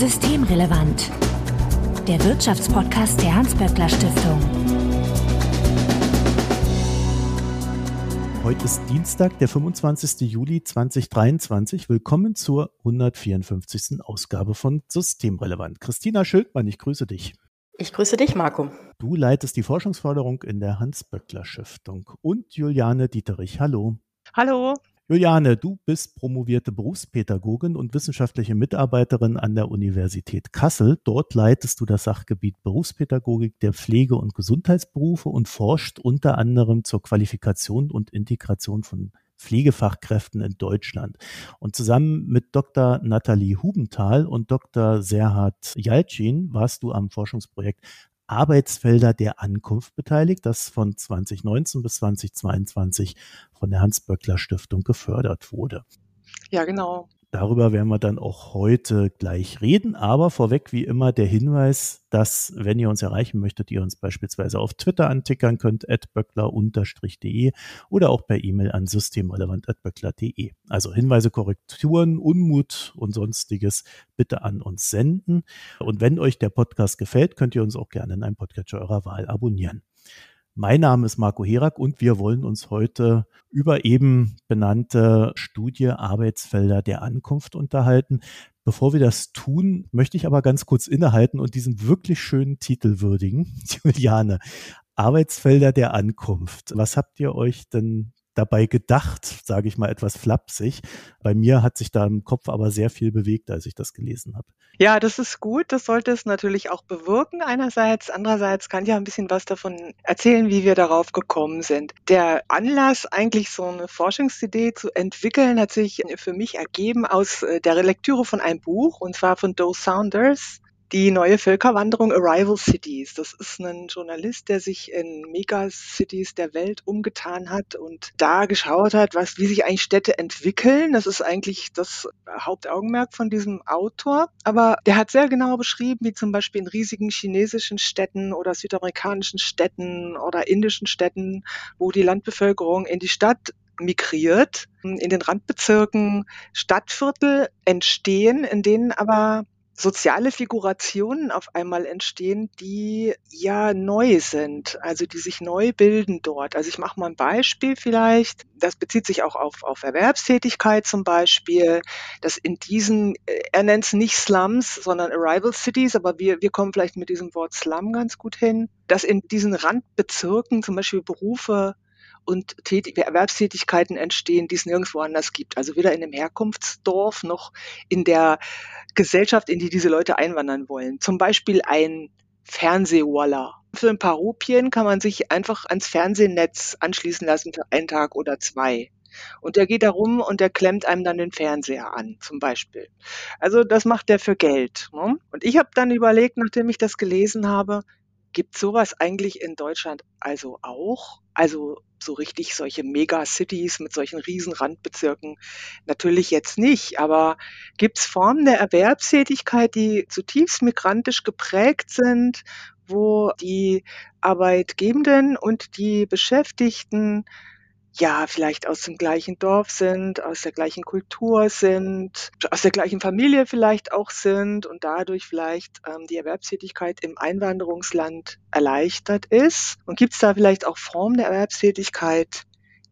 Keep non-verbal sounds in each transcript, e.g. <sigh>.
Systemrelevant. Der Wirtschaftspodcast der Hans-Böckler Stiftung. Heute ist Dienstag, der 25. Juli 2023. Willkommen zur 154. Ausgabe von Systemrelevant. Christina Schildmann, ich grüße dich. Ich grüße dich, Marco. Du leitest die Forschungsförderung in der Hans-Böckler Stiftung. Und Juliane Dieterich, hallo. Hallo. Juliane, du bist promovierte Berufspädagogin und wissenschaftliche Mitarbeiterin an der Universität Kassel. Dort leitest du das Sachgebiet Berufspädagogik der Pflege- und Gesundheitsberufe und forscht unter anderem zur Qualifikation und Integration von Pflegefachkräften in Deutschland. Und zusammen mit Dr. Nathalie Hubenthal und Dr. Serhard Jalcin warst du am Forschungsprojekt Arbeitsfelder der Ankunft beteiligt, das von 2019 bis 2022 von der Hans-Böckler Stiftung gefördert wurde. Ja, genau. Darüber werden wir dann auch heute gleich reden. Aber vorweg wie immer der Hinweis, dass, wenn ihr uns erreichen möchtet, ihr uns beispielsweise auf Twitter antickern könnt, böckler-de oder auch per E-Mail an systemrelevant.böckler.de. Also Hinweise, Korrekturen, Unmut und sonstiges bitte an uns senden. Und wenn euch der Podcast gefällt, könnt ihr uns auch gerne in einem Podcatcher eurer Wahl abonnieren. Mein Name ist Marco Herak und wir wollen uns heute über eben benannte Studie Arbeitsfelder der Ankunft unterhalten. Bevor wir das tun, möchte ich aber ganz kurz innehalten und diesen wirklich schönen Titel würdigen. <laughs> Juliane, Arbeitsfelder der Ankunft. Was habt ihr euch denn dabei gedacht, sage ich mal etwas flapsig. Bei mir hat sich da im Kopf aber sehr viel bewegt, als ich das gelesen habe. Ja, das ist gut. Das sollte es natürlich auch bewirken einerseits. Andererseits kann ich ja ein bisschen was davon erzählen, wie wir darauf gekommen sind. Der Anlass, eigentlich so eine Forschungsidee zu entwickeln, hat sich für mich ergeben aus äh, der Lektüre von einem Buch, und zwar von Doe Saunders die neue Völkerwanderung Arrival Cities. Das ist ein Journalist, der sich in Megacities der Welt umgetan hat und da geschaut hat, was, wie sich eigentlich Städte entwickeln. Das ist eigentlich das Hauptaugenmerk von diesem Autor. Aber der hat sehr genau beschrieben, wie zum Beispiel in riesigen chinesischen Städten oder südamerikanischen Städten oder indischen Städten, wo die Landbevölkerung in die Stadt migriert, in den Randbezirken Stadtviertel entstehen, in denen aber soziale Figurationen auf einmal entstehen, die ja neu sind, also die sich neu bilden dort. Also ich mache mal ein Beispiel vielleicht. Das bezieht sich auch auf, auf Erwerbstätigkeit zum Beispiel, dass in diesen, äh, er nennt es nicht Slums, sondern Arrival Cities, aber wir, wir kommen vielleicht mit diesem Wort Slum ganz gut hin, dass in diesen Randbezirken zum Beispiel Berufe und Erwerbstätigkeiten entstehen, die es nirgendwo anders gibt. Also weder in einem Herkunftsdorf noch in der Gesellschaft, in die diese Leute einwandern wollen. Zum Beispiel ein Fernsehwaller. Für ein paar Rupien kann man sich einfach ans Fernsehnetz anschließen lassen für einen Tag oder zwei. Und der geht da rum und der klemmt einem dann den Fernseher an, zum Beispiel. Also das macht der für Geld. Ne? Und ich habe dann überlegt, nachdem ich das gelesen habe, gibt sowas eigentlich in Deutschland also auch? Also so richtig solche Megacities mit solchen riesen Randbezirken natürlich jetzt nicht, aber gibt es Formen der Erwerbstätigkeit, die zutiefst migrantisch geprägt sind, wo die Arbeitgebenden und die Beschäftigten ja, vielleicht aus dem gleichen Dorf sind, aus der gleichen Kultur sind, aus der gleichen Familie vielleicht auch sind und dadurch vielleicht ähm, die Erwerbstätigkeit im Einwanderungsland erleichtert ist? Und gibt es da vielleicht auch Formen der Erwerbstätigkeit,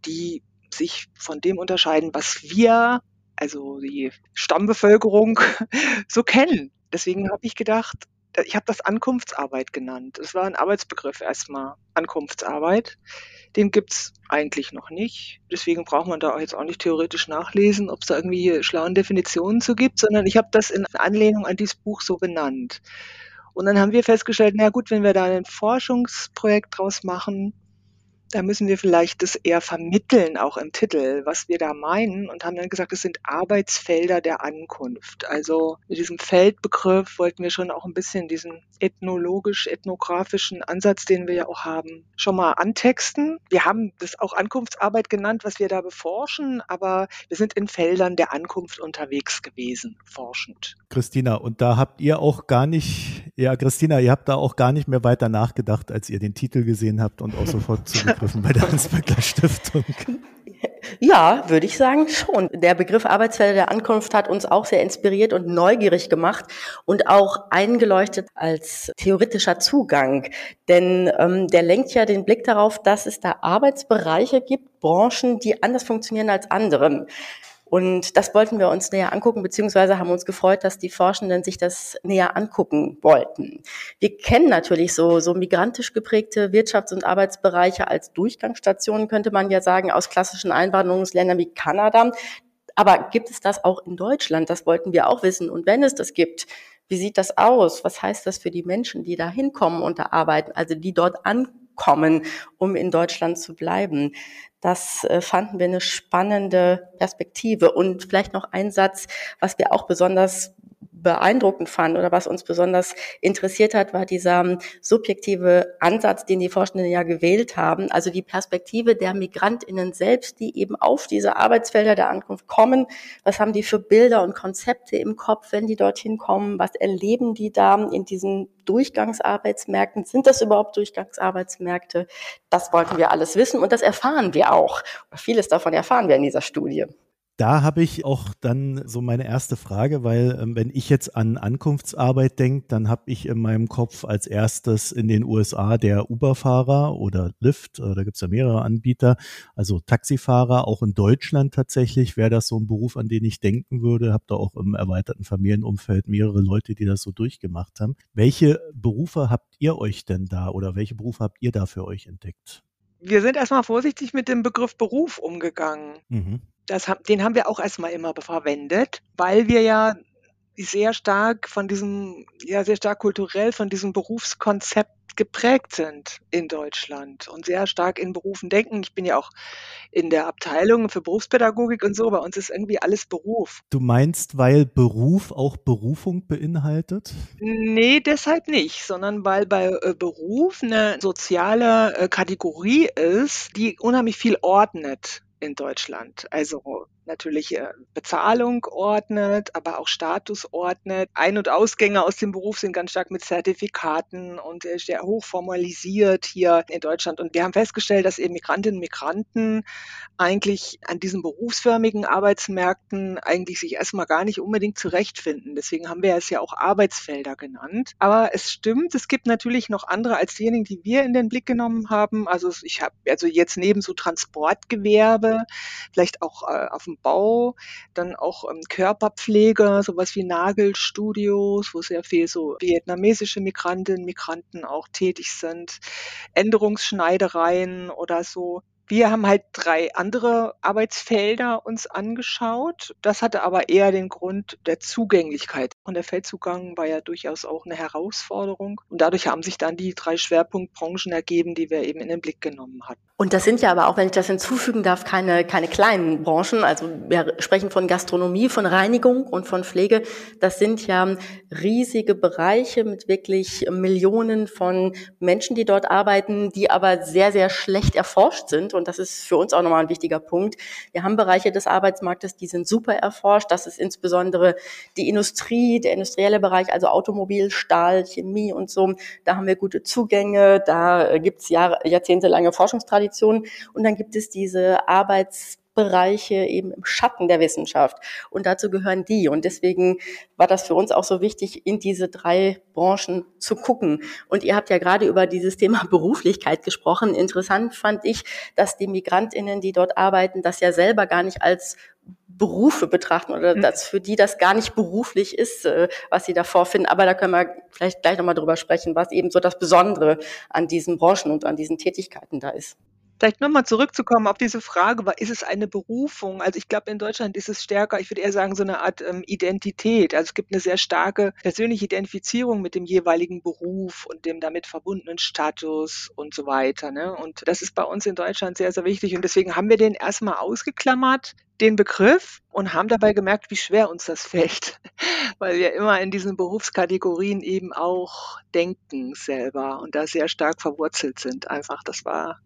die sich von dem unterscheiden, was wir, also die Stammbevölkerung, <laughs> so kennen? Deswegen habe ich gedacht, ich habe das Ankunftsarbeit genannt. Es war ein Arbeitsbegriff erstmal, Ankunftsarbeit. Den gibt's eigentlich noch nicht. Deswegen braucht man da auch jetzt auch nicht theoretisch nachlesen, ob es da irgendwie schlauen Definitionen zu gibt, sondern ich habe das in Anlehnung an dieses Buch so benannt. Und dann haben wir festgestellt, na gut, wenn wir da ein Forschungsprojekt draus machen, da müssen wir vielleicht das eher vermitteln, auch im Titel, was wir da meinen und haben dann gesagt, es sind Arbeitsfelder der Ankunft. Also mit diesem Feldbegriff wollten wir schon auch ein bisschen diesen ethnologisch-ethnografischen Ansatz, den wir ja auch haben, schon mal antexten. Wir haben das auch Ankunftsarbeit genannt, was wir da beforschen, aber wir sind in Feldern der Ankunft unterwegs gewesen, forschend. Christina, und da habt ihr auch gar nicht, ja, Christina, ihr habt da auch gar nicht mehr weiter nachgedacht, als ihr den Titel gesehen habt und auch sofort <laughs> zugegriffen bei der Hans-Böckler Stiftung. Ja, würde ich sagen schon. Der Begriff Arbeitsfelder der Ankunft hat uns auch sehr inspiriert und neugierig gemacht und auch eingeleuchtet als theoretischer Zugang. Denn ähm, der lenkt ja den Blick darauf, dass es da Arbeitsbereiche gibt, Branchen, die anders funktionieren als andere. Und das wollten wir uns näher angucken, beziehungsweise haben uns gefreut, dass die Forschenden sich das näher angucken wollten. Wir kennen natürlich so, so migrantisch geprägte Wirtschafts- und Arbeitsbereiche als Durchgangsstationen, könnte man ja sagen, aus klassischen Einwanderungsländern wie Kanada. Aber gibt es das auch in Deutschland? Das wollten wir auch wissen. Und wenn es das gibt, wie sieht das aus? Was heißt das für die Menschen, die da hinkommen und da arbeiten, also die dort ankommen, um in Deutschland zu bleiben? Das äh, fanden wir eine spannende Perspektive. Und vielleicht noch ein Satz, was wir auch besonders beeindruckend fand oder was uns besonders interessiert hat, war dieser ähm, subjektive Ansatz, den die Forschenden ja gewählt haben, also die Perspektive der Migrantinnen selbst, die eben auf diese Arbeitsfelder der Ankunft kommen. Was haben die für Bilder und Konzepte im Kopf, wenn die dorthin kommen? Was erleben die da in diesen Durchgangsarbeitsmärkten? Sind das überhaupt Durchgangsarbeitsmärkte? Das wollten wir alles wissen und das erfahren wir auch. Vieles davon erfahren wir in dieser Studie da habe ich auch dann so meine erste Frage, weil ähm, wenn ich jetzt an Ankunftsarbeit denke, dann habe ich in meinem Kopf als erstes in den USA der Uber-Fahrer oder Lyft, äh, da gibt es ja mehrere Anbieter, also Taxifahrer, auch in Deutschland tatsächlich wäre das so ein Beruf, an den ich denken würde. Habe da auch im erweiterten Familienumfeld mehrere Leute, die das so durchgemacht haben. Welche Berufe habt ihr euch denn da oder welche Berufe habt ihr da für euch entdeckt? Wir sind erstmal vorsichtig mit dem Begriff Beruf umgegangen. Mhm. Das, den haben wir auch erstmal immer verwendet, weil wir ja sehr stark von diesem, ja, sehr stark kulturell von diesem Berufskonzept geprägt sind in Deutschland und sehr stark in Berufen denken. Ich bin ja auch in der Abteilung für Berufspädagogik und so. Bei uns ist irgendwie alles Beruf. Du meinst, weil Beruf auch Berufung beinhaltet? Nee, deshalb nicht, sondern weil bei äh, Beruf eine soziale äh, Kategorie ist, die unheimlich viel ordnet in Deutschland. Also natürlich äh, Bezahlung ordnet, aber auch Status ordnet. Ein- und Ausgänge aus dem Beruf sind ganz stark mit Zertifikaten und sehr hoch formalisiert hier in Deutschland. Und wir haben festgestellt, dass eben Migrantinnen und Migranten eigentlich an diesen berufsförmigen Arbeitsmärkten eigentlich sich erstmal gar nicht unbedingt zurechtfinden. Deswegen haben wir es ja auch Arbeitsfelder genannt. Aber es stimmt, es gibt natürlich noch andere als diejenigen, die wir in den Blick genommen haben. Also ich habe also jetzt neben so Transportgewerbe, vielleicht auch äh, auf dem Bau, dann auch ähm, Körperpflege, sowas wie Nagelstudios, wo sehr viel so vietnamesische Migrantinnen, Migranten auch tätig sind, Änderungsschneidereien oder so. Wir haben halt drei andere Arbeitsfelder uns angeschaut. Das hatte aber eher den Grund der Zugänglichkeit. Und der Feldzugang war ja durchaus auch eine Herausforderung. Und dadurch haben sich dann die drei Schwerpunktbranchen ergeben, die wir eben in den Blick genommen hatten. Und das sind ja aber auch, wenn ich das hinzufügen darf, keine, keine kleinen Branchen. Also wir sprechen von Gastronomie, von Reinigung und von Pflege. Das sind ja riesige Bereiche mit wirklich Millionen von Menschen, die dort arbeiten, die aber sehr, sehr schlecht erforscht sind. Und das ist für uns auch nochmal ein wichtiger Punkt. Wir haben Bereiche des Arbeitsmarktes, die sind super erforscht. Das ist insbesondere die Industrie, der industrielle Bereich, also Automobil, Stahl, Chemie und so. Da haben wir gute Zugänge. Da gibt's Jahr, jahrzehntelange Forschungstradition. Tradition. Und dann gibt es diese Arbeitsbereiche eben im Schatten der Wissenschaft. Und dazu gehören die. Und deswegen war das für uns auch so wichtig, in diese drei Branchen zu gucken. Und ihr habt ja gerade über dieses Thema <laughs> Beruflichkeit gesprochen. Interessant fand ich, dass die Migrantinnen, die dort arbeiten, das ja selber gar nicht als Berufe betrachten oder mhm. dass für die das gar nicht beruflich ist, äh, was sie da vorfinden. Aber da können wir vielleicht gleich nochmal drüber sprechen, was eben so das Besondere an diesen Branchen und an diesen Tätigkeiten da ist. Vielleicht nochmal zurückzukommen auf diese Frage, ist es eine Berufung? Also ich glaube, in Deutschland ist es stärker, ich würde eher sagen, so eine Art ähm, Identität. Also es gibt eine sehr starke persönliche Identifizierung mit dem jeweiligen Beruf und dem damit verbundenen Status und so weiter. Ne? Und das ist bei uns in Deutschland sehr, sehr wichtig. Und deswegen haben wir den erstmal ausgeklammert, den Begriff, und haben dabei gemerkt, wie schwer uns das fällt, <laughs> weil wir immer in diesen Berufskategorien eben auch denken selber und da sehr stark verwurzelt sind. Einfach, das war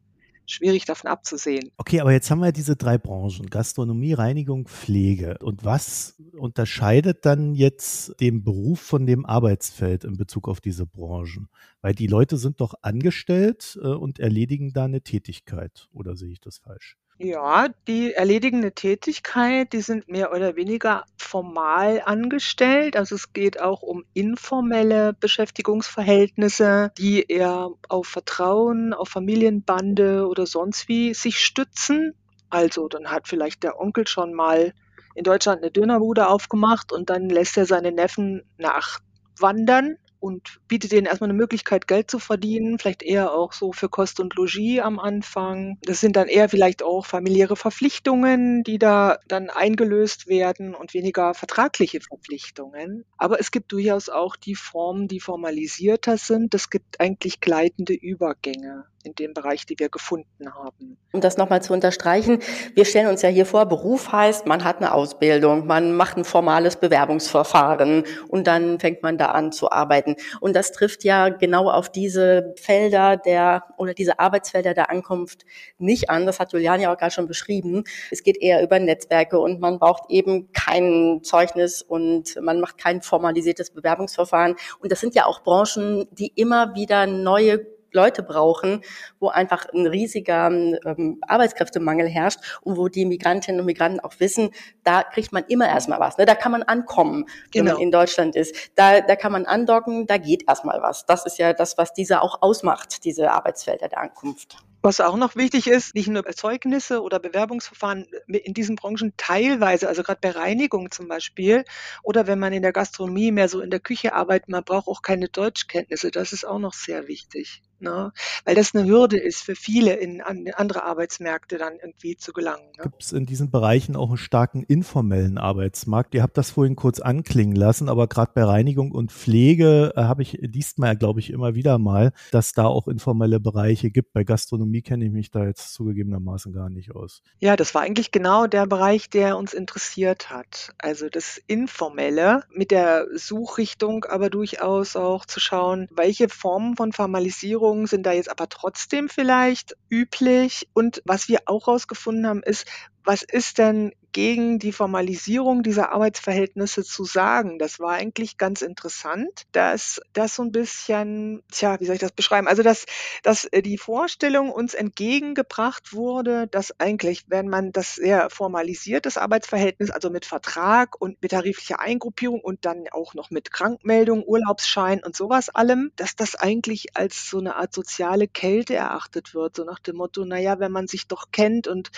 schwierig davon abzusehen. Okay, aber jetzt haben wir diese drei Branchen, Gastronomie, Reinigung, Pflege. Und was unterscheidet dann jetzt den Beruf von dem Arbeitsfeld in Bezug auf diese Branchen? Weil die Leute sind doch angestellt äh, und erledigen da eine Tätigkeit, oder sehe ich das falsch? Ja, die erledigen eine Tätigkeit, die sind mehr oder weniger formal angestellt. Also, es geht auch um informelle Beschäftigungsverhältnisse, die eher auf Vertrauen, auf Familienbande oder sonst wie sich stützen. Also, dann hat vielleicht der Onkel schon mal in Deutschland eine Dönerbude aufgemacht und dann lässt er seine Neffen nachwandern und bietet denen erstmal eine Möglichkeit, Geld zu verdienen, vielleicht eher auch so für Kost und Logis am Anfang. Das sind dann eher vielleicht auch familiäre Verpflichtungen, die da dann eingelöst werden und weniger vertragliche Verpflichtungen. Aber es gibt durchaus auch die Formen, die formalisierter sind. Es gibt eigentlich gleitende Übergänge in dem Bereich, die wir gefunden haben. Um das nochmal zu unterstreichen, wir stellen uns ja hier vor, Beruf heißt, man hat eine Ausbildung, man macht ein formales Bewerbungsverfahren und dann fängt man da an zu arbeiten. Und das trifft ja genau auf diese Felder der oder diese Arbeitsfelder der Ankunft nicht an. Das hat Julian ja auch gerade schon beschrieben. Es geht eher über Netzwerke und man braucht eben kein Zeugnis und man macht kein formalisiertes Bewerbungsverfahren. Und das sind ja auch Branchen, die immer wieder neue Leute brauchen, wo einfach ein riesiger ähm, Arbeitskräftemangel herrscht und wo die Migrantinnen und Migranten auch wissen, da kriegt man immer erstmal was. Ne? Da kann man ankommen, wenn genau. man in Deutschland ist. Da, da kann man andocken, da geht erstmal was. Das ist ja das, was diese auch ausmacht, diese Arbeitsfelder der Ankunft. Was auch noch wichtig ist, nicht nur Erzeugnisse oder Bewerbungsverfahren in diesen Branchen teilweise, also gerade bei Reinigung zum Beispiel, oder wenn man in der Gastronomie mehr so in der Küche arbeitet, man braucht auch keine Deutschkenntnisse. Das ist auch noch sehr wichtig ne? weil das eine Hürde ist für viele, in, an andere Arbeitsmärkte dann irgendwie zu gelangen. Ne? Gibt es in diesen Bereichen auch einen starken informellen Arbeitsmarkt? Ihr habt das vorhin kurz anklingen lassen, aber gerade bei Reinigung und Pflege äh, habe ich, ja, glaube ich, immer wieder mal, dass da auch informelle Bereiche gibt. Bei Gastronomie kenne ich mich da jetzt zugegebenermaßen gar nicht aus. Ja, das war eigentlich genau der Bereich, der uns interessiert hat. Also das Informelle mit der Suchrichtung, aber durchaus auch zu schauen, welche Formen von Formalisierung Änderungen sind da jetzt aber trotzdem vielleicht üblich. Und was wir auch rausgefunden haben, ist, was ist denn gegen die Formalisierung dieser Arbeitsverhältnisse zu sagen. Das war eigentlich ganz interessant, dass das so ein bisschen, tja, wie soll ich das beschreiben? Also, dass, dass äh, die Vorstellung uns entgegengebracht wurde, dass eigentlich, wenn man das sehr formalisiert, das Arbeitsverhältnis, also mit Vertrag und mit tariflicher Eingruppierung und dann auch noch mit Krankmeldung, Urlaubsschein und sowas allem, dass das eigentlich als so eine Art soziale Kälte erachtet wird. So nach dem Motto, naja, wenn man sich doch kennt und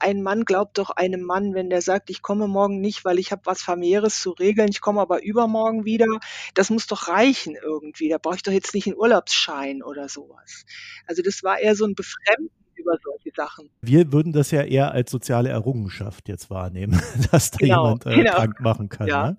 ein Mann glaubt doch einem Mann, wenn der sagt, ich komme morgen nicht, weil ich habe was familiäres zu regeln, ich komme aber übermorgen wieder, das muss doch reichen irgendwie. Da brauche ich doch jetzt nicht einen Urlaubsschein oder sowas. Also das war eher so ein Befremden über solche Sachen. Wir würden das ja eher als soziale Errungenschaft jetzt wahrnehmen, <laughs> dass da genau, jemand äh, genau. krank machen kann. Ja. Ne?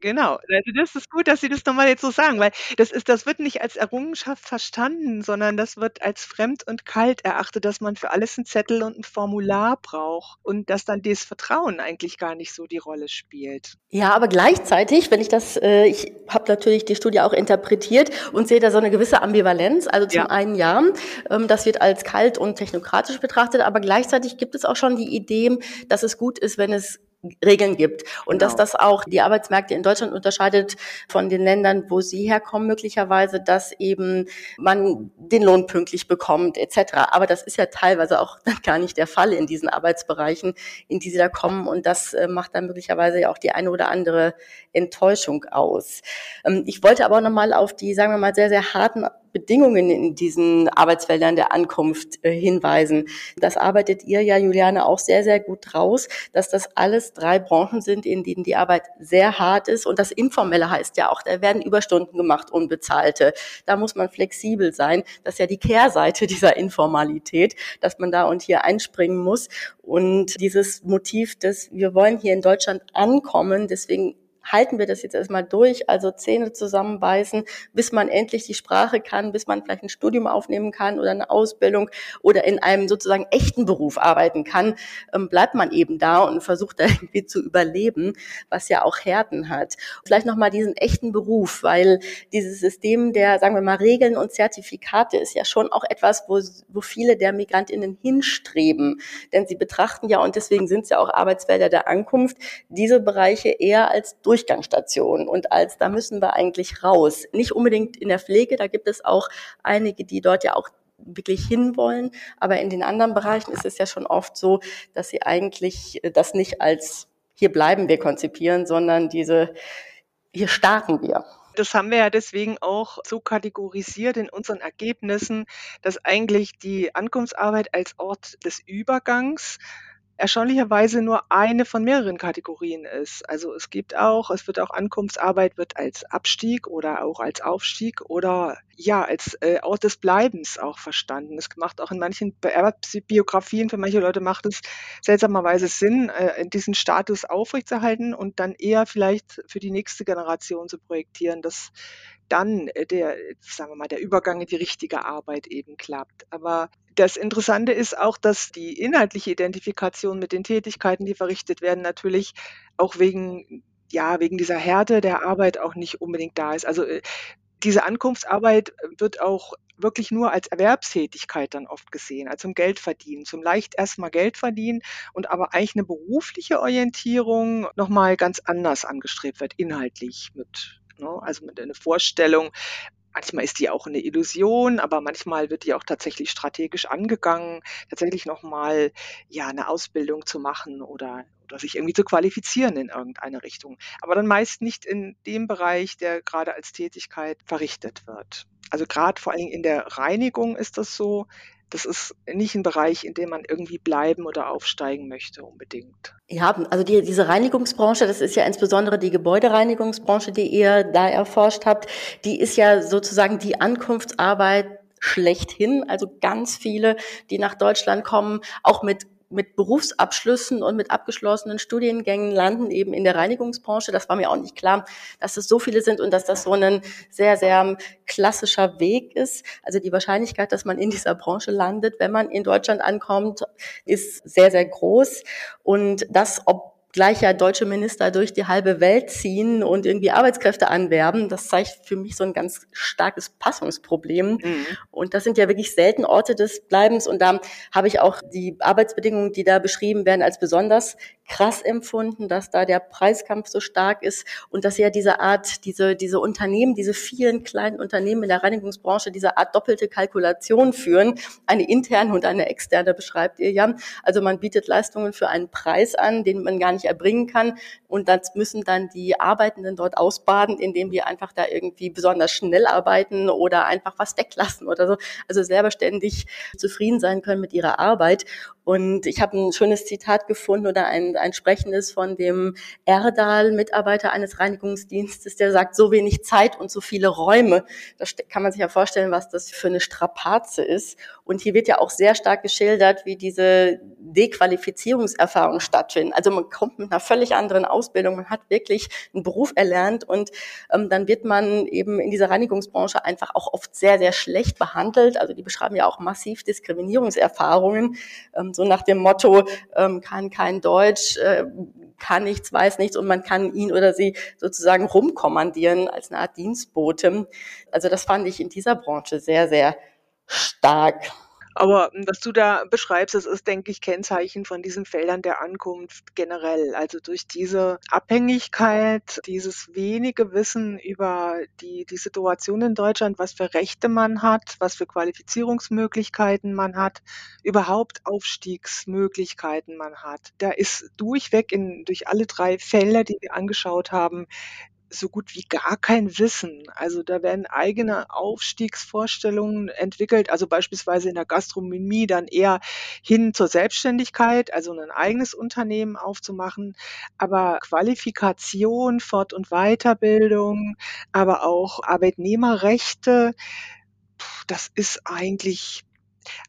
Genau. Also das ist gut, dass Sie das nochmal jetzt so sagen, weil das ist, das wird nicht als Errungenschaft verstanden, sondern das wird als fremd und kalt erachtet, dass man für alles einen Zettel und ein Formular braucht und dass dann das Vertrauen eigentlich gar nicht so die Rolle spielt. Ja, aber gleichzeitig, wenn ich das, äh, ich habe natürlich die Studie auch interpretiert und sehe da so eine gewisse Ambivalenz. Also zum ja. einen ja, ähm, das wird als kalt und technokratisch betrachtet, aber gleichzeitig gibt es auch schon die Idee, dass es gut ist, wenn es Regeln gibt. Und genau. dass das auch die Arbeitsmärkte in Deutschland unterscheidet von den Ländern, wo sie herkommen, möglicherweise, dass eben man den Lohn pünktlich bekommt, etc. Aber das ist ja teilweise auch <laughs> gar nicht der Fall in diesen Arbeitsbereichen, in die sie da kommen. Und das äh, macht dann möglicherweise ja auch die eine oder andere Enttäuschung aus. Ähm, ich wollte aber nochmal auf die, sagen wir mal, sehr, sehr harten Bedingungen in diesen Arbeitsfeldern der Ankunft äh, hinweisen. Das arbeitet ihr ja, Juliane, auch sehr, sehr gut raus, dass das alles drei Branchen sind, in denen die Arbeit sehr hart ist. Und das Informelle heißt ja auch, da werden Überstunden gemacht, unbezahlte. Da muss man flexibel sein. Das ist ja die Kehrseite <laughs> dieser Informalität, dass man da und hier einspringen muss. Und dieses Motiv, dass wir wollen hier in Deutschland ankommen, deswegen halten wir das jetzt erstmal durch, also Zähne zusammenbeißen, bis man endlich die Sprache kann, bis man vielleicht ein Studium aufnehmen kann oder eine Ausbildung oder in einem sozusagen echten Beruf arbeiten kann, ähm, bleibt man eben da und versucht da <laughs> irgendwie zu überleben, was ja auch Härten hat. Vielleicht nochmal diesen echten Beruf, weil dieses System der, sagen wir mal, Regeln und Zertifikate ist ja schon auch etwas, wo, wo viele der MigrantInnen hinstreben. Denn sie betrachten ja, und deswegen sind es ja auch Arbeitsfelder der Ankunft, diese Bereiche eher als Durchgangsstation und als da müssen wir eigentlich raus. Nicht unbedingt in der Pflege, da gibt es auch einige, die dort ja auch wirklich hinwollen. Aber in den anderen Bereichen ist es ja schon oft so, dass sie eigentlich das nicht als hier bleiben wir konzipieren, sondern diese hier starten wir. Das haben wir ja deswegen auch so kategorisiert in unseren Ergebnissen, dass eigentlich die Ankunftsarbeit als Ort des Übergangs erstaunlicherweise nur eine von mehreren Kategorien ist. Also es gibt auch, es wird auch Ankunftsarbeit wird als Abstieg oder auch als Aufstieg oder ja, als äh, Ort des Bleibens auch verstanden. Es macht auch in manchen Biografien, für manche Leute macht es seltsamerweise Sinn, äh, diesen Status aufrechtzuerhalten und dann eher vielleicht für die nächste Generation zu projektieren, dass dann äh, der, sagen wir mal, der Übergang in die richtige Arbeit eben klappt. Aber das Interessante ist auch, dass die inhaltliche Identifikation mit den Tätigkeiten, die verrichtet werden, natürlich auch wegen ja, wegen dieser Härte der Arbeit auch nicht unbedingt da ist. Also äh, diese Ankunftsarbeit wird auch wirklich nur als Erwerbstätigkeit dann oft gesehen, also zum Geldverdienen, zum leicht erstmal Geld verdienen und aber eigentlich eine berufliche Orientierung nochmal ganz anders angestrebt wird, inhaltlich mit, ne, also mit einer Vorstellung, Manchmal ist die auch eine Illusion, aber manchmal wird die auch tatsächlich strategisch angegangen, tatsächlich nochmal ja eine Ausbildung zu machen oder, oder sich irgendwie zu qualifizieren in irgendeine Richtung. Aber dann meist nicht in dem Bereich, der gerade als Tätigkeit verrichtet wird. Also gerade vor allem in der Reinigung ist das so, das ist nicht ein Bereich, in dem man irgendwie bleiben oder aufsteigen möchte unbedingt. Ja, also die, diese Reinigungsbranche, das ist ja insbesondere die Gebäudereinigungsbranche, die ihr da erforscht habt, die ist ja sozusagen die Ankunftsarbeit schlechthin. Also ganz viele, die nach Deutschland kommen, auch mit mit Berufsabschlüssen und mit abgeschlossenen Studiengängen landen eben in der Reinigungsbranche. Das war mir auch nicht klar, dass es so viele sind und dass das so ein sehr, sehr klassischer Weg ist. Also die Wahrscheinlichkeit, dass man in dieser Branche landet, wenn man in Deutschland ankommt, ist sehr, sehr groß. Und das, ob gleich ja deutsche Minister durch die halbe Welt ziehen und irgendwie Arbeitskräfte anwerben. Das zeigt für mich so ein ganz starkes Passungsproblem. Mhm. Und das sind ja wirklich selten Orte des Bleibens. Und da habe ich auch die Arbeitsbedingungen, die da beschrieben werden, als besonders krass empfunden, dass da der Preiskampf so stark ist und dass ja diese Art, diese, diese Unternehmen, diese vielen kleinen Unternehmen in der Reinigungsbranche diese Art doppelte Kalkulation führen. Eine interne und eine externe beschreibt ihr ja. Also man bietet Leistungen für einen Preis an, den man gar nicht erbringen kann. Und das müssen dann die Arbeitenden dort ausbaden, indem wir einfach da irgendwie besonders schnell arbeiten oder einfach was weglassen oder so. Also selber ständig zufrieden sein können mit ihrer Arbit. Und ich habe ein schönes Zitat gefunden oder ein, ein sprechendes von dem Erdal, Mitarbeiter eines Reinigungsdienstes, der sagt, so wenig Zeit und so viele Räume. Da kann man sich ja vorstellen, was das für eine Strapaze ist. Und hier wird ja auch sehr stark geschildert, wie diese Dequalifizierungserfahrung stattfindet. Also man kommt mit einer völlig anderen Ausbildung, man hat wirklich einen Beruf erlernt und ähm, dann wird man eben in dieser Reinigungsbranche einfach auch oft sehr, sehr schlecht behandelt. Also die beschreiben ja auch massiv Diskriminierungserfahrungen. Ähm, so nach dem Motto, ähm, kann kein Deutsch, äh, kann nichts, weiß nichts und man kann ihn oder sie sozusagen rumkommandieren als eine Art Dienstbote. Also das fand ich in dieser Branche sehr, sehr stark. Aber hm, was du da beschreibst, das ist, denke ich, Kennzeichen von diesen Feldern der Ankunft generell. Also durch diese Abhängigkeit, dieses wenige Wissen über die, die Situation in Deutschland, was für Rechte man hat, was für Qualifizierungsmöglichkeiten man hat, überhaupt Aufstiegsmöglichkeiten man hat. Da ist durchweg in, durch alle drei Felder, die wir angeschaut haben, so gut wie gar kein Wissen. Also da werden eigene Aufstiegsvorstellungen entwickelt, also beispielsweise in der Gastronomie dann eher hin zur Selbstständigkeit, also ein eigenes Unternehmen aufzumachen. Aber Qualifikation, Fort- und Weiterbildung, aber auch Arbeitnehmerrechte, das ist eigentlich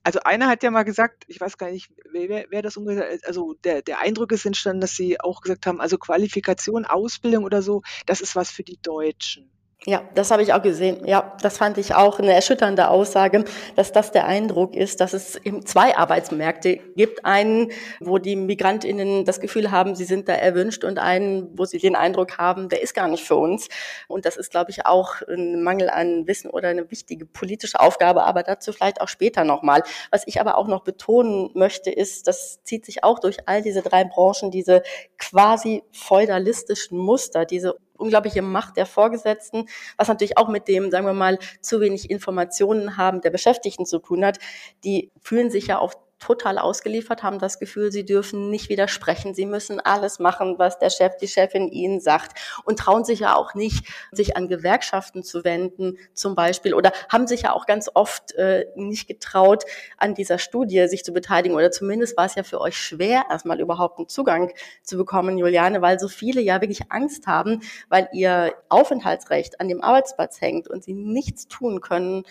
also einer hat ja mal gesagt, ich weiß gar nicht, wer, wer das ungefähr, also der, der Eindruck ist entstanden, dass sie auch gesagt haben, also Qualifikation, Ausbildung oder so, das ist was für die Deutschen. Ja, das habe ich auch gesehen. Ja, das fand ich auch eine erschütternde Aussage, dass das der Eindruck ist, dass es eben zwei Arbeitsmärkte gibt. Einen, wo die Migrantinnen das Gefühl haben, sie sind da erwünscht und einen, wo sie den Eindruck haben, der ist gar nicht für uns. Und das ist, glaube ich, auch ein Mangel an Wissen oder eine wichtige politische Aufgabe, aber dazu vielleicht auch später nochmal. Was ich aber auch noch betonen möchte, ist, das zieht sich auch durch all diese drei Branchen, diese quasi feudalistischen Muster, diese unglaubliche Macht der Vorgesetzten, was natürlich auch mit dem, sagen wir mal, zu wenig Informationen haben der Beschäftigten zu tun hat. Die fühlen sich ja auch total ausgeliefert, haben das Gefühl, sie dürfen nicht widersprechen. Sie müssen alles machen, was der Chef, die Chefin ihnen sagt und trauen sich ja auch nicht, sich an Gewerkschaften zu wenden zum Beispiel oder haben sich ja auch ganz oft äh, nicht getraut, an dieser Studie sich zu beteiligen oder zumindest war es ja für euch schwer, erstmal überhaupt einen Zugang zu bekommen, Juliane, weil so viele ja wirklich Angst haben, weil ihr Aufenthaltsrecht an dem Arbeitsplatz hängt und sie nichts tun können,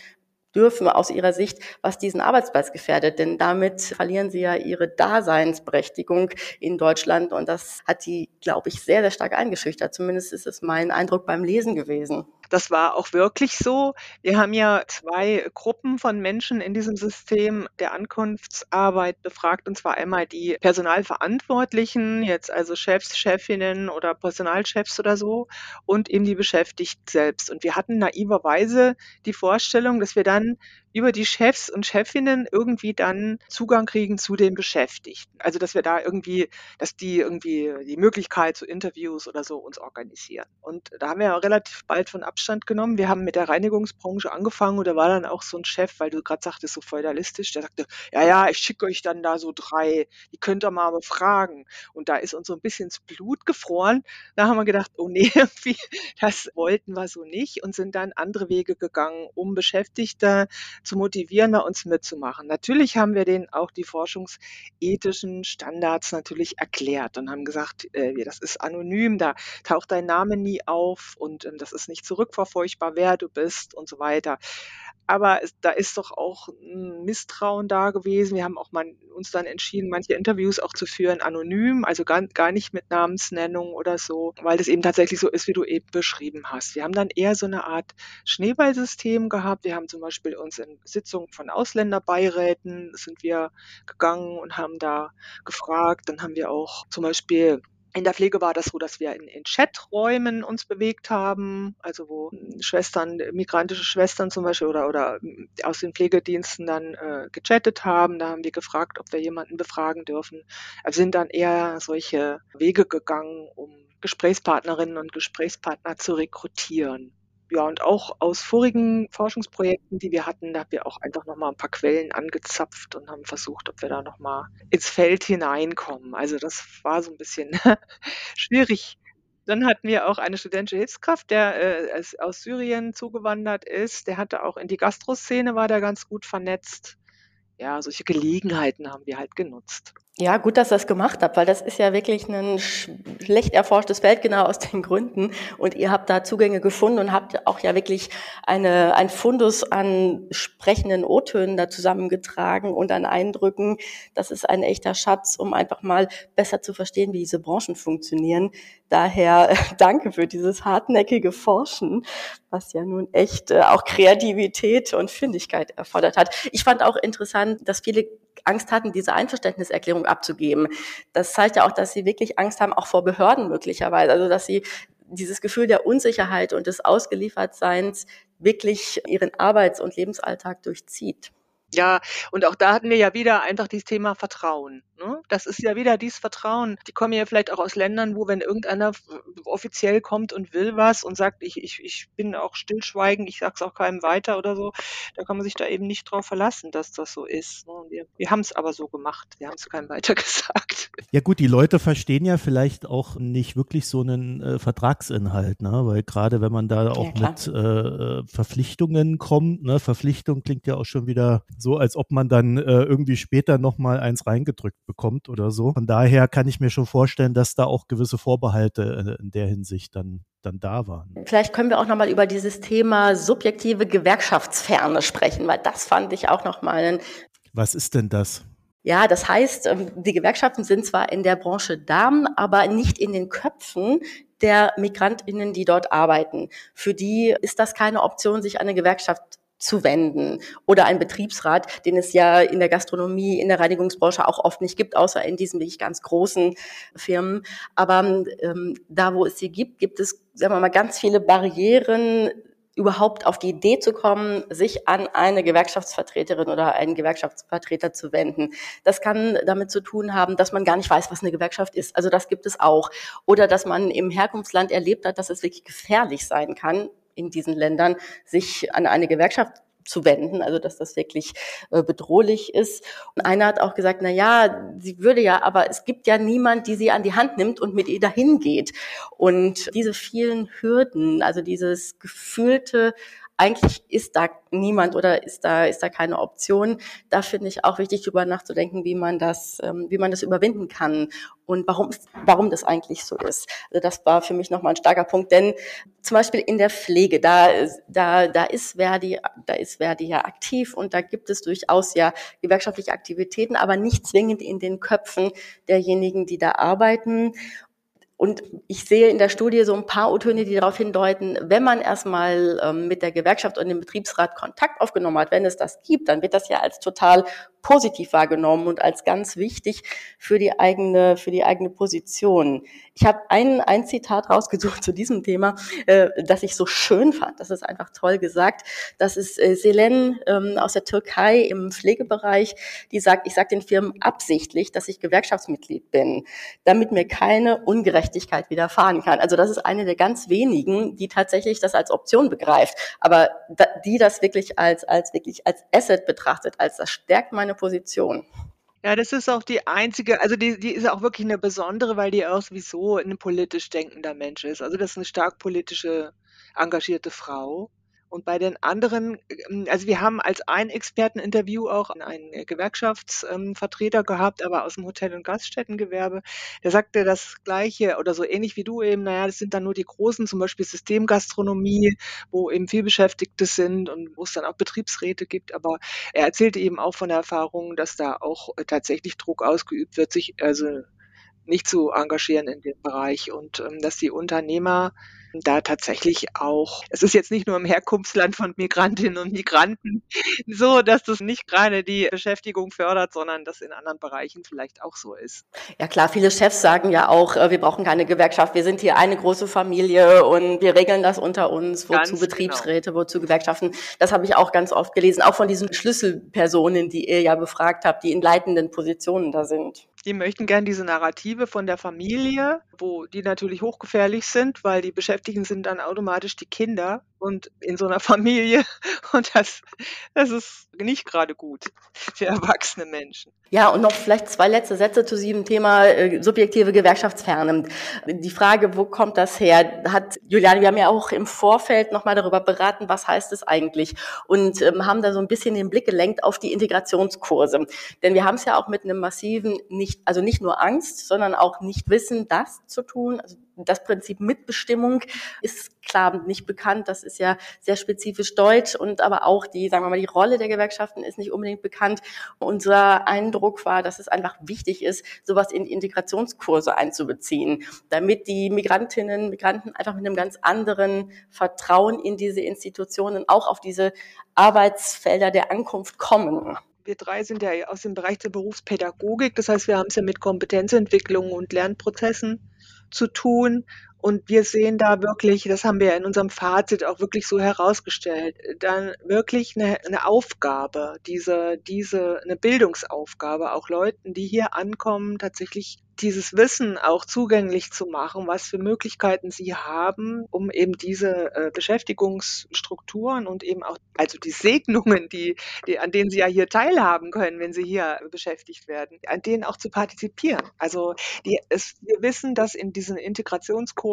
dürfen aus ihrer Sicht, was diesen Arbeitsplatz gefährdet. Denn damit verlieren sie ja ihre Daseinsberechtigung in Deutschland. Und das hat die, glaube ich, sehr, sehr stark eingeschüchtert. Zumindest ist es mein Eindruck beim Lesen gewesen. Das war auch wirklich so. Wir haben ja zwei Gruppen von Menschen in diesem System der Ankunftsarbeit befragt, und zwar einmal die Personalverantwortlichen, jetzt also Chefs, Chefinnen oder Personalchefs oder so, und eben die Beschäftigten selbst. Und wir hatten naiverweise die Vorstellung, dass wir dann über die Chefs und Chefinnen irgendwie dann Zugang kriegen zu den Beschäftigten. Also dass wir da irgendwie, dass die irgendwie die Möglichkeit zu Interviews oder so uns organisieren. Und da haben wir ja relativ bald von Abstand genommen. Wir haben mit der Reinigungsbranche angefangen und da war dann auch so ein Chef, weil du gerade sagtest, so feudalistisch, der sagte, ja, ja, ich schicke euch dann da so drei, die könnt ihr mal befragen. Und da ist uns so ein bisschen ins Blut gefroren. Da haben wir gedacht, oh nee, <laughs> das wollten wir so nicht und sind dann andere Wege gegangen, um Beschäftigte zu motivieren, da uns mitzumachen. Natürlich haben wir denen auch die forschungsethischen Standards natürlich erklärt und haben gesagt, äh, das ist anonym, da taucht dein Name nie auf und ähm, das ist nicht zurückverfolgbar, wer du bist und so weiter. Aber da ist doch auch ein Misstrauen da gewesen. Wir haben auch mal, uns dann entschieden, manche Interviews auch zu führen anonym, also gar, gar nicht mit Namensnennung oder so, weil das eben tatsächlich so ist, wie du eben beschrieben hast. Wir haben dann eher so eine Art Schneeballsystem gehabt. Wir haben zum Beispiel uns in Sitzungen von Ausländerbeiräten sind wir gegangen und haben da gefragt. Dann haben wir auch zum Beispiel in der Pflege war das so, dass wir in, in Chaträumen uns bewegt haben, also wo Schwestern, migrantische Schwestern zum Beispiel oder, oder aus den Pflegediensten dann äh, gechattet haben. Da haben wir gefragt, ob wir jemanden befragen dürfen. Wir sind dann eher solche Wege gegangen, um Gesprächspartnerinnen und Gesprächspartner zu rekrutieren ja, und auch aus vorigen Forschungsprojekten, die wir hatten, da haben wir auch einfach nochmal ein paar Quellen angezapft und haben versucht, ob wir da nochmal ins Feld hineinkommen. Also das war so ein bisschen <laughs> schwierig. Dann hatten wir auch eine studentische Hilfskraft, der äh, aus Syrien zugewandert ist. Der hatte auch in die Gastroszene, war der ganz gut vernetzt. Ja, solche Gelegenheiten haben wir halt genutzt. Ja, gut, dass ihr das gemacht habt, weil das ist ja wirklich ein schlecht erforschtes Feld, genau aus den Gründen. Und ihr habt da Zugänge gefunden und habt auch ja wirklich eine, ein Fundus an sprechenden O-Tönen da zusammengetragen und an Eindrücken. Das ist ein echter Schatz, um einfach mal besser zu verstehen, wie diese Branchen funktionieren. Daher <laughs> danke für dieses hartnäckige Forschen, was ja nun echt äh, auch Kreativität und Findigkeit erfordert hat. Ich fand auch interessant, dass viele Angst hatten, diese Einverständniserklärung abzugeben. Das zeigt ja auch, dass sie wirklich Angst haben, auch vor Behörden möglicherweise. Also, dass sie dieses Gefühl der Unsicherheit und des Ausgeliefertseins wirklich ihren Arbeits- und Lebensalltag durchzieht. Ja, und auch da hatten wir ja wieder einfach dieses Thema Vertrauen. Ne? Das ist ja wieder dieses Vertrauen. Die kommen ja vielleicht auch aus Ländern, wo wenn irgendeiner offiziell kommt und will was und sagt, ich, ich, ich bin auch stillschweigend, ich sag's auch keinem weiter oder so, da kann man sich da eben nicht drauf verlassen, dass das so ist. Ne? Wir, wir haben es aber so gemacht. Wir haben es keinem weiter <laughs> gesagt. Ja gut, die Leute verstehen ja vielleicht auch nicht wirklich so einen äh, Vertragsinhalt, ne? weil gerade wenn man da auch ja, mit äh, Verpflichtungen kommt, ne? Verpflichtung klingt ja auch schon wieder so, als ob man dann äh, irgendwie später nochmal eins reingedrückt bekommt oder so. Von daher kann ich mir schon vorstellen, dass da auch gewisse Vorbehalte in der Hinsicht dann dann da waren. Vielleicht können wir auch nochmal über dieses Thema subjektive Gewerkschaftsferne sprechen, weil das fand ich auch nochmal ein Was ist denn das? Ja, das heißt, ähm, die Gewerkschaften sind zwar in der Branche da, aber nicht in den Köpfen der Migrantinnen, die dort arbeiten. Für die ist das keine Option, sich eine Gewerkschaft zu wenden oder ein Betriebsrat, den es ja in der Gastronomie, in der Reinigungsbranche auch oft nicht gibt, außer in diesen wirklich ganz großen Firmen. Aber ähm, da, wo es sie gibt, gibt es, sagen wir mal, ganz viele Barrieren, überhaupt auf die Idee zu kommen, sich an eine Gewerkschaftsvertreterin oder einen Gewerkschaftsvertreter zu wenden. Das kann damit zu tun haben, dass man gar nicht weiß, was eine Gewerkschaft ist. Also das gibt es auch. Oder dass man im Herkunftsland erlebt hat, dass es wirklich gefährlich sein kann, in diesen Ländern, sich an eine Gewerkschaft zu wenden, also dass das wirklich äh, bedrohlich ist. Und einer hat auch gesagt, na ja, sie würde ja, aber es gibt ja niemand, die sie an die Hand nimmt und mit ihr dahin geht. Und diese vielen Hürden, also dieses gefühlte eigentlich ist da niemand oder ist da, ist da keine Option. Da finde ich auch wichtig, darüber nachzudenken, wie man das, ähm, wie man das überwinden kann und warum, warum das eigentlich so ist. Also das war für mich nochmal ein starker Punkt, denn zum Beispiel in der Pflege, da, da, da ist Verdi, da ist Verdi ja aktiv und da gibt es durchaus ja gewerkschaftliche Aktivitäten, aber nicht zwingend in den Köpfen derjenigen, die da arbeiten. Und ich sehe in der Studie so ein paar O-Töne, die darauf hindeuten, wenn man erstmal ähm, mit der Gewerkschaft und dem Betriebsrat Kontakt aufgenommen hat, wenn es das gibt, dann wird das ja als total positiv wahrgenommen und als ganz wichtig für die eigene, für die eigene Position. Ich habe ein, ein Zitat rausgesucht zu diesem Thema, äh, das ich so schön fand. Das ist einfach toll gesagt. Das ist äh, Selen ähm, aus der Türkei im Pflegebereich, die sagt, ich sage den Firmen absichtlich, dass ich Gewerkschaftsmitglied bin, damit mir keine Ungerechtigkeit widerfahren kann. Also das ist eine der ganz wenigen, die tatsächlich das als Option begreift, aber da, die das wirklich als, als wirklich als Asset betrachtet, als das stärkt meine Position. Ja, das ist auch die einzige, also die, die ist auch wirklich eine besondere, weil die auch sowieso ein politisch denkender Mensch ist. Also das ist eine stark politische, engagierte Frau. Und bei den anderen, ähm, also wir haben als ein Experteninterview auch einen Gewerkschaftsvertreter gehabt, aber aus dem Hotel- und Gaststättengewerbe. Der sagte das Gleiche oder so ähnlich wie du eben. Naja, das sind dann nur die großen, zum Beispiel Systemgastronomie, wo eben viel Beschäftigte sind und wo es dann auch Betriebsräte gibt. Aber er erzählte eben auch von der Erfahrung, dass da auch tatsächlich Druck ausgeübt wird, sich also nicht zu engagieren in dem Bereich und ähm, dass die Unternehmer da tatsächlich auch, es ist jetzt nicht nur im Herkunftsland von Migrantinnen und Migranten so, dass das nicht gerade die Beschäftigung fördert, sondern das in anderen Bereichen vielleicht auch so ist. Ja klar, viele Chefs sagen ja auch, äh, wir brauchen keine Gewerkschaft, wir sind hier eine große Familie und wir regeln das unter uns, wozu ganz genau. Betriebsräte, genau. wozu Gewerkschaften. Das habe ich auch ganz oft gelesen, auch von diesen Schlüsselpersonen, die ihr ja befragt habt, die in leitenden Positionen da sind. Die möchten gern diese Narrative von der Familie, wo die natürlich hochgefährlich sind, weil die Beschäftigten sind dann automatisch die Kinder und in so einer Familie. <laughs> Und das, das ist nicht gerade gut für erwachsene Menschen. Ja, und noch vielleicht zwei letzte Sätze zu diesem Thema äh, subjektive Gewerkschaftsferne. Die Frage, wo kommt das her, hat Juliane, wir haben ja auch im Vorfeld nochmal darüber beraten, was heißt es eigentlich und ähm, haben da so ein bisschen den Blick gelenkt auf die Integrationskurse. Denn wir haben es ja auch mit einem massiven, nicht, also nicht nur Angst, sondern auch nicht Wissen, das zu tun, also das Prinzip Mitbestimmung ist klar nicht bekannt. Das ist ja sehr spezifisch deutsch und aber auch die, sagen wir mal, die Rolle der Gewerkschaften ist nicht unbedingt bekannt. Unser Eindruck war, dass es einfach wichtig ist, sowas in Integrationskurse einzubeziehen, damit die Migrantinnen, Migranten einfach mit einem ganz anderen Vertrauen in diese Institutionen, auch auf diese Arbeitsfelder der Ankunft kommen wir drei sind ja aus dem Bereich der Berufspädagogik. Das heißt, wir haben es ja mit Kompetenzentwicklung und Lernprozessen zu tun. Und wir sehen da wirklich, das haben wir in unserem Fazit auch wirklich so herausgestellt, dann wirklich eine, eine Aufgabe, diese, diese, eine Bildungsaufgabe, auch Leuten, die hier ankommen, tatsächlich dieses Wissen auch zugänglich zu machen, was für Möglichkeiten sie haben, um eben diese äh, Beschäftigungsstrukturen und eben auch, also die Segnungen, die, die, an denen sie ja hier teilhaben können, wenn sie hier beschäftigt werden, an denen auch zu partizipieren. Also die, es, wir wissen, dass in diesen Integrationskursen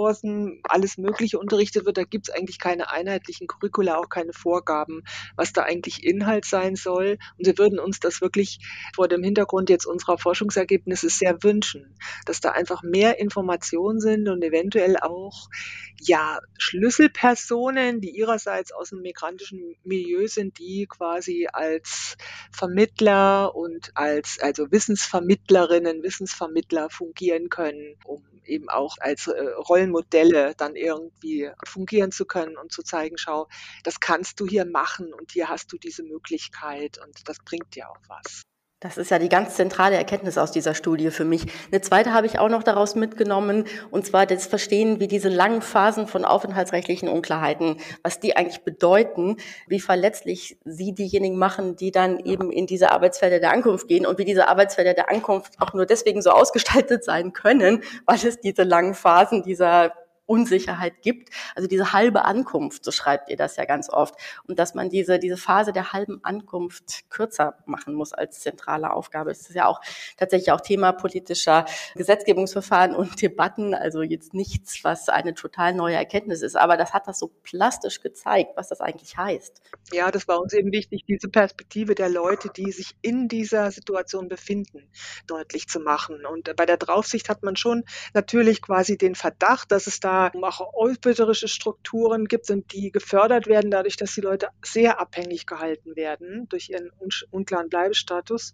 alles Mögliche unterrichtet wird. Da gibt es eigentlich keine einheitlichen Curricula, auch keine Vorgaben, was da eigentlich Inhalt sein soll. Und wir würden uns das wirklich vor dem Hintergrund jetzt unserer Forschungsergebnisse sehr wünschen, dass da einfach mehr Informationen sind und eventuell auch ja Schlüsselpersonen, die ihrerseits aus dem migrantischen Milieu sind, die quasi als Vermittler und als also Wissensvermittlerinnen, Wissensvermittler fungieren können, um eben auch als äh, Rollenmodelle dann irgendwie fungieren zu können und zu zeigen, schau, das kannst du hier machen und hier hast du diese Möglichkeit und das bringt dir auch was. Das ist ja die ganz zentrale Erkenntnis aus dieser Studie für mich. Eine zweite habe ich auch noch daraus mitgenommen, und zwar das Verstehen, wie diese langen Phasen von aufenthaltsrechtlichen Unklarheiten, was die eigentlich bedeuten, wie verletzlich sie diejenigen machen, die dann eben in diese Arbeitsfelder der Ankunft gehen und wie diese Arbeitsfelder der Ankunft auch nur deswegen so ausgestaltet sein können, weil es diese langen Phasen dieser Unsicherheit gibt. Also diese halbe Ankunft, so schreibt ihr das ja ganz oft. Und dass man diese, diese Phase der halben Ankunft kürzer machen muss als zentrale Aufgabe. Es ist ja auch tatsächlich auch Thema politischer Gesetzgebungsverfahren und Debatten. Also jetzt nichts, was eine total neue Erkenntnis ist. Aber das hat das so plastisch gezeigt, was das eigentlich heißt. Ja, das war uns eben wichtig, diese Perspektive der Leute, die sich in dieser Situation befinden, deutlich zu machen. Und bei der Draufsicht hat man schon natürlich quasi den Verdacht, dass es da auch ausbeuterische Strukturen gibt und die gefördert werden dadurch, dass die Leute sehr abhängig gehalten werden durch ihren unklaren Bleibestatus.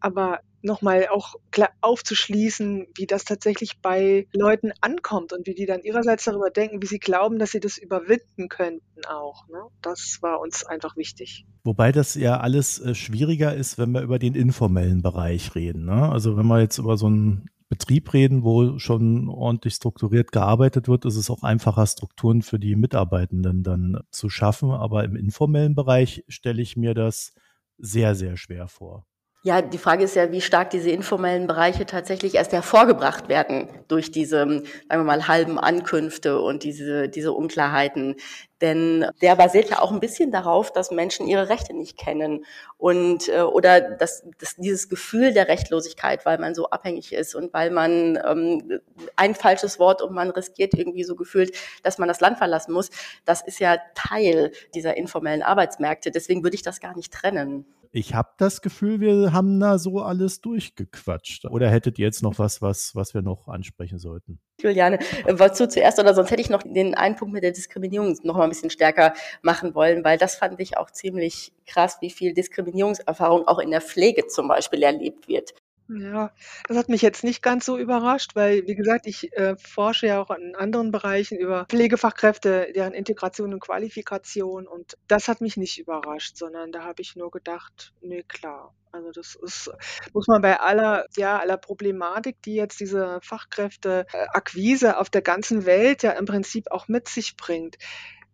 Aber nochmal auch aufzuschließen, wie das tatsächlich bei Leuten ankommt und wie die dann ihrerseits darüber denken, wie sie glauben, dass sie das überwinden könnten auch. Ne? Das war uns einfach wichtig. Wobei das ja alles äh, schwieriger ist, wenn wir über den informellen Bereich reden. Ne? Also wenn wir jetzt über so ein Betrieb reden, wo schon ordentlich strukturiert gearbeitet wird, ist es auch einfacher, Strukturen für die Mitarbeitenden dann zu schaffen. Aber im informellen Bereich stelle ich mir das sehr, sehr schwer vor. Ja, die Frage ist ja, wie stark diese informellen Bereiche tatsächlich erst hervorgebracht werden durch diese, sagen wir mal, halben Ankünfte und diese, diese Unklarheiten. Denn der basiert ja auch ein bisschen darauf, dass Menschen ihre Rechte nicht kennen und äh, oder dass, dass dieses Gefühl der Rechtlosigkeit, weil man so abhängig ist und weil man ähm, ein falsches Wort und man riskiert irgendwie so gefühlt, dass man das Land verlassen muss, das ist ja Teil dieser informellen Arbeitsmärkte. Deswegen würde ich das gar nicht trennen ich habe das Gefühl, wir haben da so alles durchgequatscht. Oder hättet ihr jetzt noch was, was, was wir noch ansprechen sollten? Juliane, äh, du zuerst oder sonst hätte ich noch den einen Punkt mit der Diskriminierung noch mal ein bisschen stärker machen wollen, weil das fand ich auch ziemlich krass, wie viel Diskriminierungserfahrung auch in der Pflege zum Beispiel erlebt wird. Ja, das hat mich jetzt nicht ganz so überrascht, weil, wie gesagt, ich äh, forsche ja auch in anderen Bereichen über Pflegefachkräfte, deren Integration und Qualifikation. Und das hat mich nicht überrascht, sondern da habe ich nur gedacht, nee, klar. Also das ist, muss man bei aller, ja, aller Problematik, die jetzt diese Fachkräfteakquise auf der ganzen Welt ja im Prinzip auch mit sich bringt,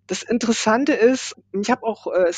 das Interessante ist, ich habe auch äh,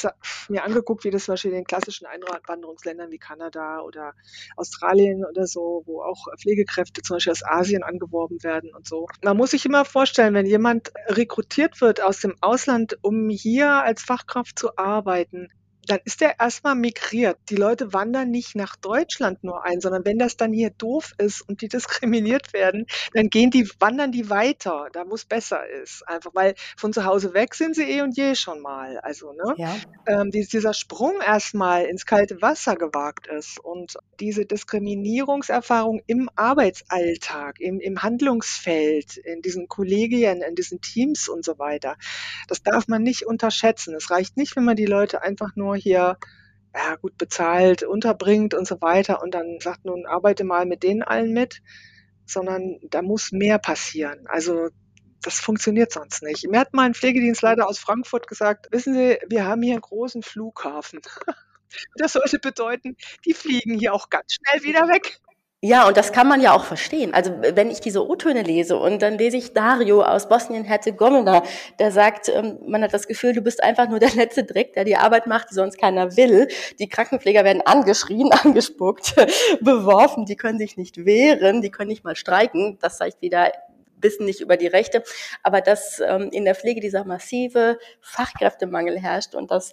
mir angeguckt, wie das zum Beispiel in den klassischen Einwanderungsländern wie Kanada oder Australien oder so, wo auch Pflegekräfte zum Beispiel aus Asien angeworben werden und so. Man muss sich immer vorstellen, wenn jemand rekrutiert wird aus dem Ausland, um hier als Fachkraft zu arbeiten, dann ist der erstmal migriert. Die Leute wandern nicht nach Deutschland nur ein, sondern wenn das dann hier doof ist und die diskriminiert werden, dann gehen die, wandern die weiter, da wo es besser ist. Einfach weil von zu Hause weg sind sie eh und je schon mal. Also, ne? Ja. Ähm, dieser Sprung erstmal ins kalte Wasser gewagt ist und diese Diskriminierungserfahrung im Arbeitsalltag, im, im Handlungsfeld, in diesen Kollegien, in diesen Teams und so weiter, das darf man nicht unterschätzen. Es reicht nicht, wenn man die Leute einfach nur hier ja, gut bezahlt unterbringt und so weiter und dann sagt, nun arbeite mal mit denen allen mit, sondern da muss mehr passieren. Also das funktioniert sonst nicht. Mir hat mal ein Pflegedienstleiter aus Frankfurt gesagt, wissen Sie, wir haben hier einen großen Flughafen. <laughs> Das sollte bedeuten, die fliegen hier auch ganz schnell wieder weg. Ja, und das kann man ja auch verstehen. Also wenn ich diese O-Töne lese und dann lese ich Dario aus Bosnien-Herzegowina, der sagt, ähm, man hat das Gefühl, du bist einfach nur der letzte Dreck, der die Arbeit macht, die sonst keiner will. Die Krankenpfleger werden angeschrien, <laughs> angespuckt, beworfen, die können sich nicht wehren, die können nicht mal streiken. Das zeigt wieder wissen nicht über die Rechte, aber dass ähm, in der Pflege dieser massive Fachkräftemangel herrscht und dass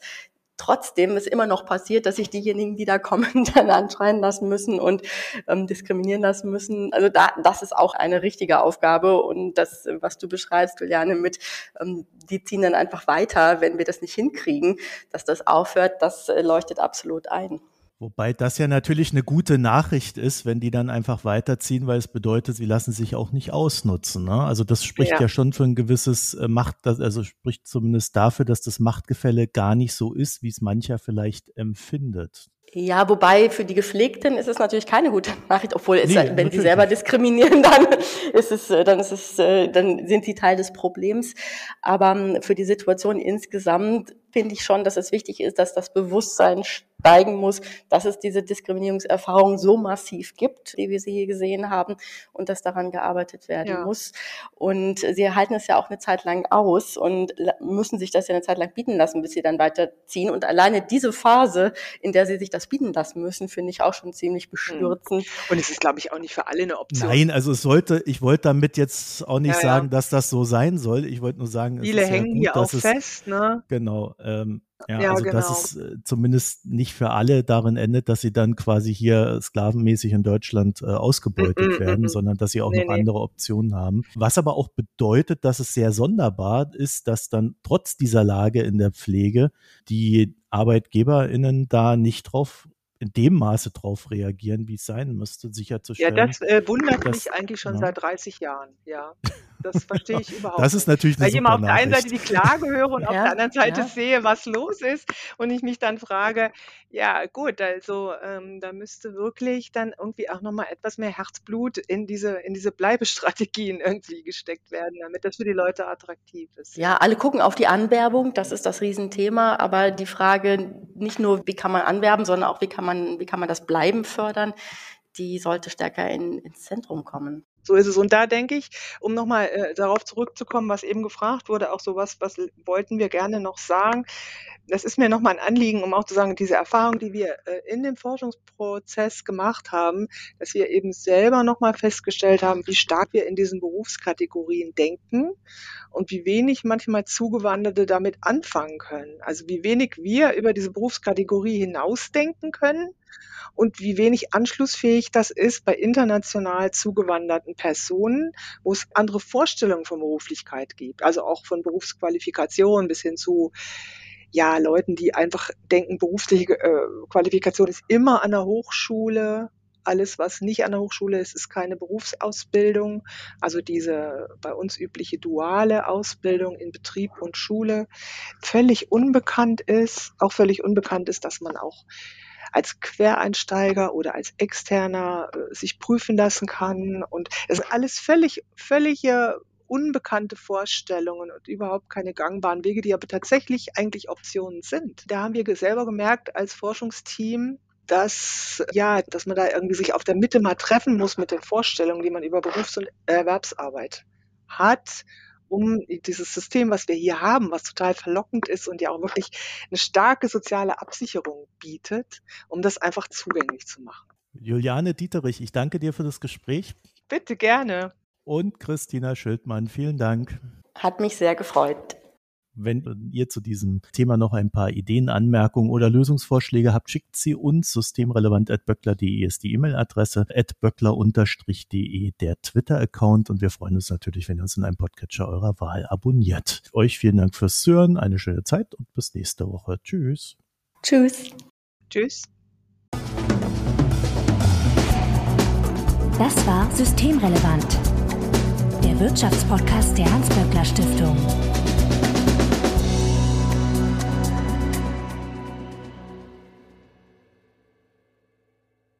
trotzdem ist immer noch passiert, dass sich diejenigen, die da kommen, <laughs> dann anschreien lassen müssen und ähm, diskriminieren lassen müssen. Also da, das ist auch eine richtige Aufgabe und das, was du beschreibst, Juliane, mit ähm, die ziehen dann einfach weiter, wenn wir das nicht hinkriegen, dass das aufhört, das äh, leuchtet absolut ein. Wobei das ja natürlich eine gute Nachricht ist, wenn die dann einfach weiterziehen, weil es bedeutet, sie lassen sich auch nicht ausnutzen. Ne? Also das spricht ja. ja. schon für ein gewisses äh, Macht, also spricht zumindest dafür, dass das Machtgefälle gar nicht so ist, wie es mancher vielleicht empfindet. Ja, wobei für die Gepflegten ist es natürlich keine gute Nachricht, obwohl es, nee, wenn sie selber diskriminieren, <laughs> dann ist es, äh, dann ist es, äh, dann sind sie Teil des Problems. Aber ähm, für die Situation insgesamt finde ich schon, dass es wichtig ist, dass das Bewusstsein zeigen muss, dass es diese Diskriminierungserfahrung so massiv gibt, wie wir sie hier gesehen haben, und dass daran gearbeitet werden ja. muss. Und sie halten es ja auch eine Zeit lang aus und müssen sich das ja eine Zeit lang bieten lassen, bis sie dann weiterziehen. Und alleine diese Phase, in der sie sich das bieten lassen müssen, finde ich auch schon ziemlich bestürzend. Und es ist, glaube ich, auch nicht für alle eine Option. Nein, also es sollte, ich wollte damit jetzt auch nicht ja, sagen, ja. dass das so sein soll. Ich wollte nur sagen, viele hängen gut, hier auch es, fest, ne? Genau. Ähm, ja, ja, also genau. dass es äh, zumindest nicht für alle darin endet, dass sie dann quasi hier sklavenmäßig in Deutschland äh, ausgebeutet mm -mm, werden, mm sondern dass sie auch nee, noch nee. andere Optionen haben. Was aber auch bedeutet, dass es sehr sonderbar ist, dass dann trotz dieser Lage in der Pflege die ArbeitgeberInnen da nicht drauf in dem Maße drauf reagieren, wie es sein müsste, sicherzustellen. Ja, das äh, wundert dass, mich eigentlich schon ja. seit 30 Jahren, ja. Das verstehe ich <laughs> überhaupt Das ist natürlich eine Weil ich immer auf der einen Seite die Klage höre und ja, <laughs> auf der anderen Seite ja. sehe, was los ist und ich mich dann frage, ja gut, also ähm, da müsste wirklich dann irgendwie auch nochmal etwas mehr Herzblut in diese, in diese Bleibestrategien <laughs> irgendwie gesteckt werden, damit das für die Leute attraktiv ist. Ja, alle gucken auf die Anwerbung, das ist das Riesenthema, aber die Frage nicht nur, wie kann man anwerben, sondern auch, wie kann man, wie kann man das Bleiben fördern, die sollte stärker in, ins Zentrum kommen. So ist es. Und da denke ich, um nochmal äh, darauf zurückzukommen, was eben gefragt wurde, auch sowas, was wollten wir gerne noch sagen. Das ist mir nochmal ein Anliegen, um auch zu sagen, diese Erfahrung, die wir äh, in dem Forschungsprozess gemacht haben, dass wir eben selber nochmal festgestellt haben, wie stark wir in diesen Berufskategorien denken und wie wenig manchmal Zugewanderte damit anfangen können. Also wie wenig wir über diese Berufskategorie hinausdenken können und wie wenig anschlussfähig das ist bei international zugewanderten Personen, wo es andere Vorstellungen von Beruflichkeit gibt, also auch von Berufsqualifikation bis hin zu ja, Leuten, die einfach denken, berufliche äh, Qualifikation ist immer an der Hochschule. Alles, was nicht an der Hochschule ist, ist keine Berufsausbildung. Also diese bei uns übliche duale Ausbildung in Betrieb und Schule völlig unbekannt ist. Auch völlig unbekannt ist, dass man auch als Quereinsteiger oder als Externer äh, sich prüfen lassen kann. Und es ist alles völlig, völlige unbekannte Vorstellungen und überhaupt keine gangbaren Wege, die aber tatsächlich eigentlich Optionen sind. Da haben wir selber gemerkt als Forschungsteam, dass, ja, dass man da irgendwie sich auf der Mitte mal treffen muss mit den Vorstellungen, die man über Berufs- und Erwerbsarbeit hat um dieses System, was wir hier haben, was total verlockend ist und ja auch wirklich eine starke soziale Absicherung bietet, um das einfach zugänglich zu machen. Juliane Dieterich, ich danke dir für das Gespräch. Bitte gerne. Und Christina Schildmann, vielen Dank. Hat mich sehr gefreut. Wenn ihr zu diesem Thema noch ein paar Ideen, Anmerkungen oder Lösungsvorschläge habt, schickt sie uns systemrelevant.böckler.de ist die E-Mail-Adresse, böckler-de der Twitter-Account und wir freuen uns natürlich, wenn ihr uns in einem Podcatcher eurer Wahl abonniert. Euch vielen Dank fürs Hören, eine schöne Zeit und bis nächste Woche. Tschüss. Tschüss. Tschüss. Das war Systemrelevant, der Wirtschaftspodcast der Hans-Böckler Stiftung.